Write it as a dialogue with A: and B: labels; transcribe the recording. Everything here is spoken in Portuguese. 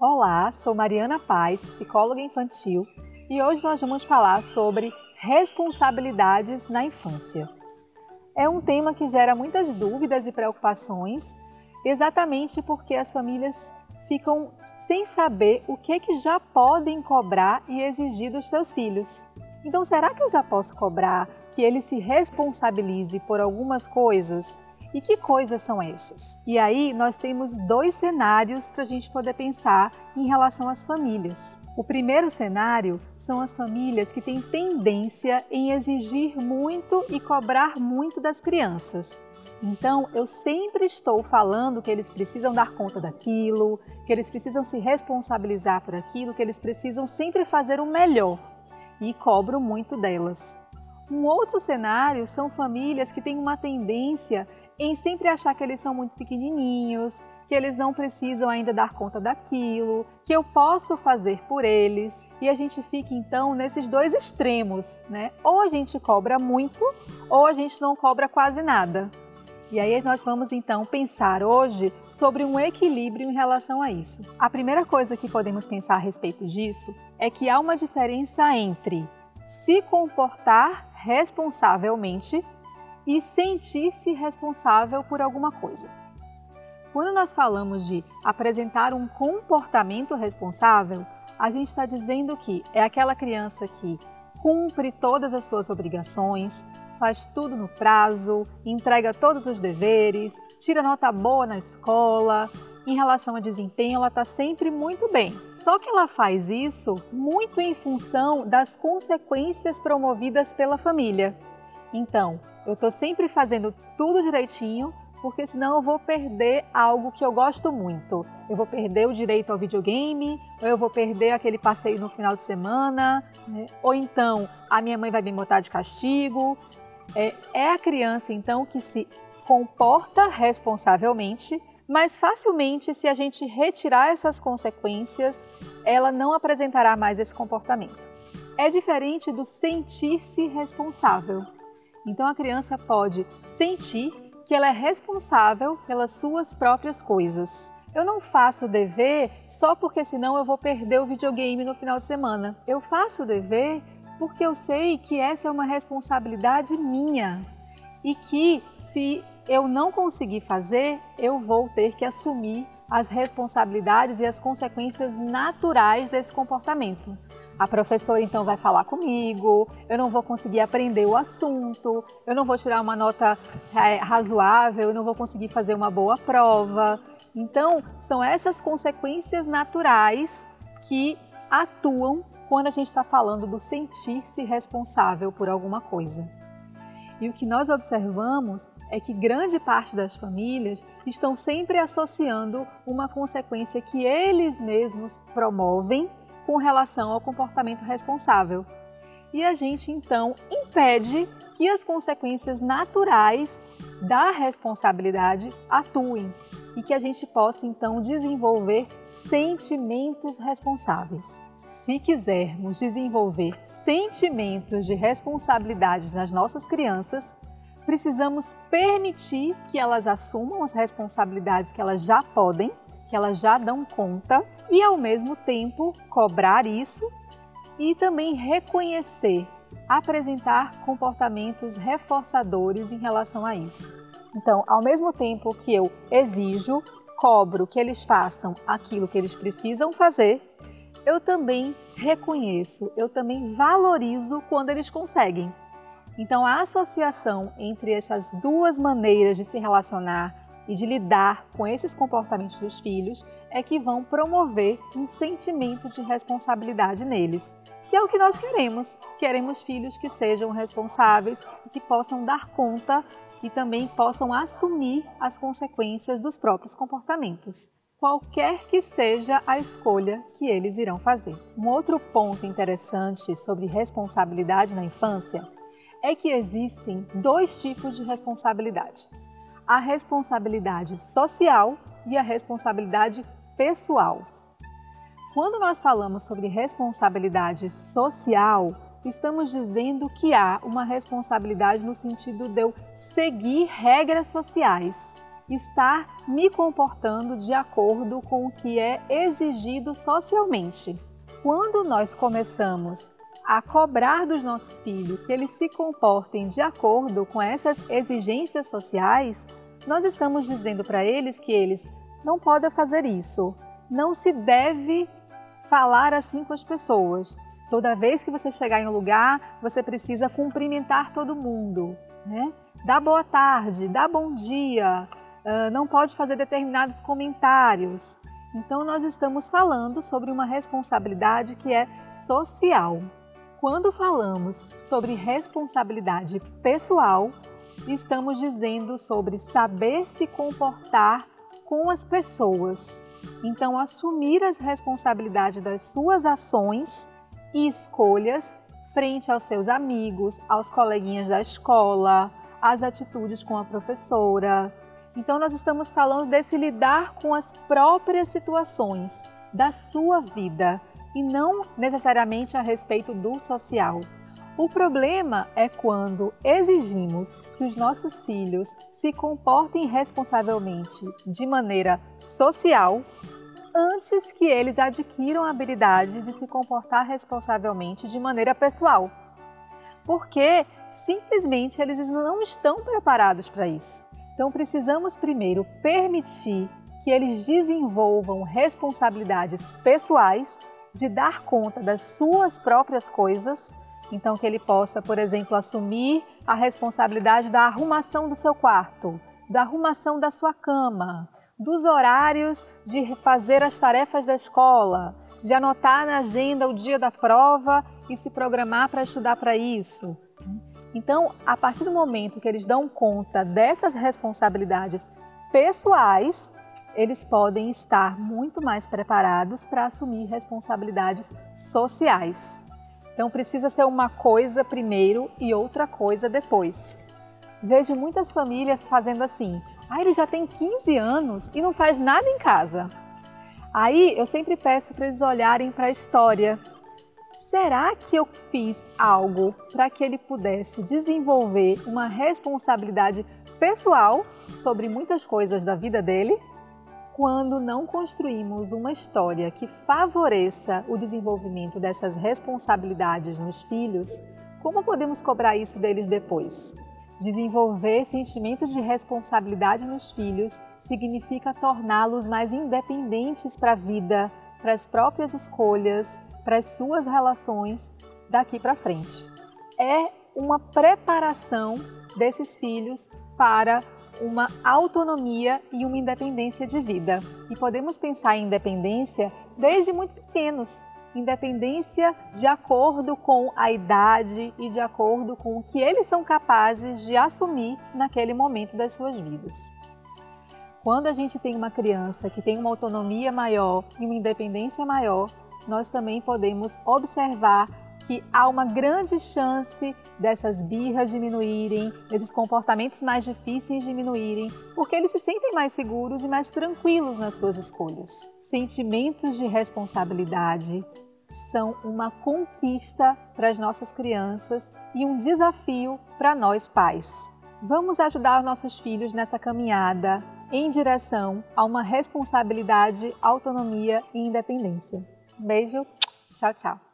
A: Olá, sou Mariana Paz, psicóloga infantil, e hoje nós vamos falar sobre responsabilidades na infância. É um tema que gera muitas dúvidas e preocupações, exatamente porque as famílias ficam sem saber o que, que já podem cobrar e exigir dos seus filhos. Então, será que eu já posso cobrar que ele se responsabilize por algumas coisas? E que coisas são essas? E aí nós temos dois cenários para a gente poder pensar em relação às famílias. O primeiro cenário são as famílias que têm tendência em exigir muito e cobrar muito das crianças. Então, eu sempre estou falando que eles precisam dar conta daquilo, que eles precisam se responsabilizar por aquilo, que eles precisam sempre fazer o melhor e cobro muito delas. Um outro cenário são famílias que têm uma tendência em sempre achar que eles são muito pequenininhos, que eles não precisam ainda dar conta daquilo, que eu posso fazer por eles. E a gente fica então nesses dois extremos, né? Ou a gente cobra muito, ou a gente não cobra quase nada. E aí nós vamos então pensar hoje sobre um equilíbrio em relação a isso. A primeira coisa que podemos pensar a respeito disso é que há uma diferença entre se comportar responsavelmente e sentir-se responsável por alguma coisa. Quando nós falamos de apresentar um comportamento responsável, a gente está dizendo que é aquela criança que cumpre todas as suas obrigações, faz tudo no prazo, entrega todos os deveres, tira nota boa na escola. Em relação a desempenho, ela está sempre muito bem. Só que ela faz isso muito em função das consequências promovidas pela família. Então, eu estou sempre fazendo tudo direitinho, porque senão eu vou perder algo que eu gosto muito. Eu vou perder o direito ao videogame, ou eu vou perder aquele passeio no final de semana, né? ou então a minha mãe vai me botar de castigo. É, é a criança, então, que se comporta responsavelmente, mas facilmente, se a gente retirar essas consequências, ela não apresentará mais esse comportamento. É diferente do sentir-se responsável. Então, a criança pode sentir que ela é responsável pelas suas próprias coisas. Eu não faço o dever só porque senão eu vou perder o videogame no final de semana. Eu faço o dever porque eu sei que essa é uma responsabilidade minha e que se eu não conseguir fazer, eu vou ter que assumir as responsabilidades e as consequências naturais desse comportamento. A professora então vai falar comigo, eu não vou conseguir aprender o assunto, eu não vou tirar uma nota é, razoável, eu não vou conseguir fazer uma boa prova. Então, são essas consequências naturais que atuam quando a gente está falando do sentir-se responsável por alguma coisa. E o que nós observamos é que grande parte das famílias estão sempre associando uma consequência que eles mesmos promovem com relação ao comportamento responsável. E a gente então impede que as consequências naturais da responsabilidade atuem e que a gente possa então desenvolver sentimentos responsáveis. Se quisermos desenvolver sentimentos de responsabilidade nas nossas crianças, precisamos permitir que elas assumam as responsabilidades que elas já podem, que elas já dão conta, e ao mesmo tempo cobrar isso e também reconhecer, apresentar comportamentos reforçadores em relação a isso. Então, ao mesmo tempo que eu exijo, cobro que eles façam aquilo que eles precisam fazer, eu também reconheço, eu também valorizo quando eles conseguem. Então, a associação entre essas duas maneiras de se relacionar e de lidar com esses comportamentos dos filhos é que vão promover um sentimento de responsabilidade neles, que é o que nós queremos. Queremos filhos que sejam responsáveis e que possam dar conta e também possam assumir as consequências dos próprios comportamentos, qualquer que seja a escolha que eles irão fazer. Um outro ponto interessante sobre responsabilidade na infância é que existem dois tipos de responsabilidade: a responsabilidade social e a responsabilidade pessoal. Quando nós falamos sobre responsabilidade social, estamos dizendo que há uma responsabilidade no sentido de eu seguir regras sociais. estar me comportando de acordo com o que é exigido socialmente. Quando nós começamos a cobrar dos nossos filhos que eles se comportem de acordo com essas exigências sociais, nós estamos dizendo para eles que eles não podem fazer isso, não se deve falar assim com as pessoas. Toda vez que você chegar em um lugar, você precisa cumprimentar todo mundo, né? Dá boa tarde, dá bom dia, não pode fazer determinados comentários. Então, nós estamos falando sobre uma responsabilidade que é social. Quando falamos sobre responsabilidade pessoal, estamos dizendo sobre saber se comportar com as pessoas. Então, assumir as responsabilidades das suas ações e escolhas frente aos seus amigos, aos coleguinhas da escola, às atitudes com a professora. Então, nós estamos falando desse lidar com as próprias situações da sua vida e não necessariamente a respeito do social. O problema é quando exigimos que os nossos filhos se comportem responsavelmente de maneira social antes que eles adquiram a habilidade de se comportar responsavelmente de maneira pessoal. Porque simplesmente eles não estão preparados para isso. Então precisamos primeiro permitir que eles desenvolvam responsabilidades pessoais de dar conta das suas próprias coisas, então que ele possa, por exemplo, assumir a responsabilidade da arrumação do seu quarto, da arrumação da sua cama, dos horários de fazer as tarefas da escola, de anotar na agenda o dia da prova e se programar para estudar para isso. Então, a partir do momento que eles dão conta dessas responsabilidades pessoais, eles podem estar muito mais preparados para assumir responsabilidades sociais. Então precisa ser uma coisa primeiro e outra coisa depois. Vejo muitas famílias fazendo assim: ah, ele já tem 15 anos e não faz nada em casa. Aí eu sempre peço para eles olharem para a história. Será que eu fiz algo para que ele pudesse desenvolver uma responsabilidade pessoal sobre muitas coisas da vida dele? Quando não construímos uma história que favoreça o desenvolvimento dessas responsabilidades nos filhos, como podemos cobrar isso deles depois? Desenvolver sentimentos de responsabilidade nos filhos significa torná-los mais independentes para a vida, para as próprias escolhas, para as suas relações daqui para frente. É uma preparação desses filhos para uma autonomia e uma independência de vida. E podemos pensar em independência desde muito pequenos. Independência de acordo com a idade e de acordo com o que eles são capazes de assumir naquele momento das suas vidas. Quando a gente tem uma criança que tem uma autonomia maior e uma independência maior, nós também podemos observar que há uma grande chance dessas birras diminuírem, desses comportamentos mais difíceis diminuírem, porque eles se sentem mais seguros e mais tranquilos nas suas escolhas. Sentimentos de responsabilidade são uma conquista para as nossas crianças e um desafio para nós pais. Vamos ajudar nossos filhos nessa caminhada em direção a uma responsabilidade, autonomia e independência. beijo, tchau, tchau.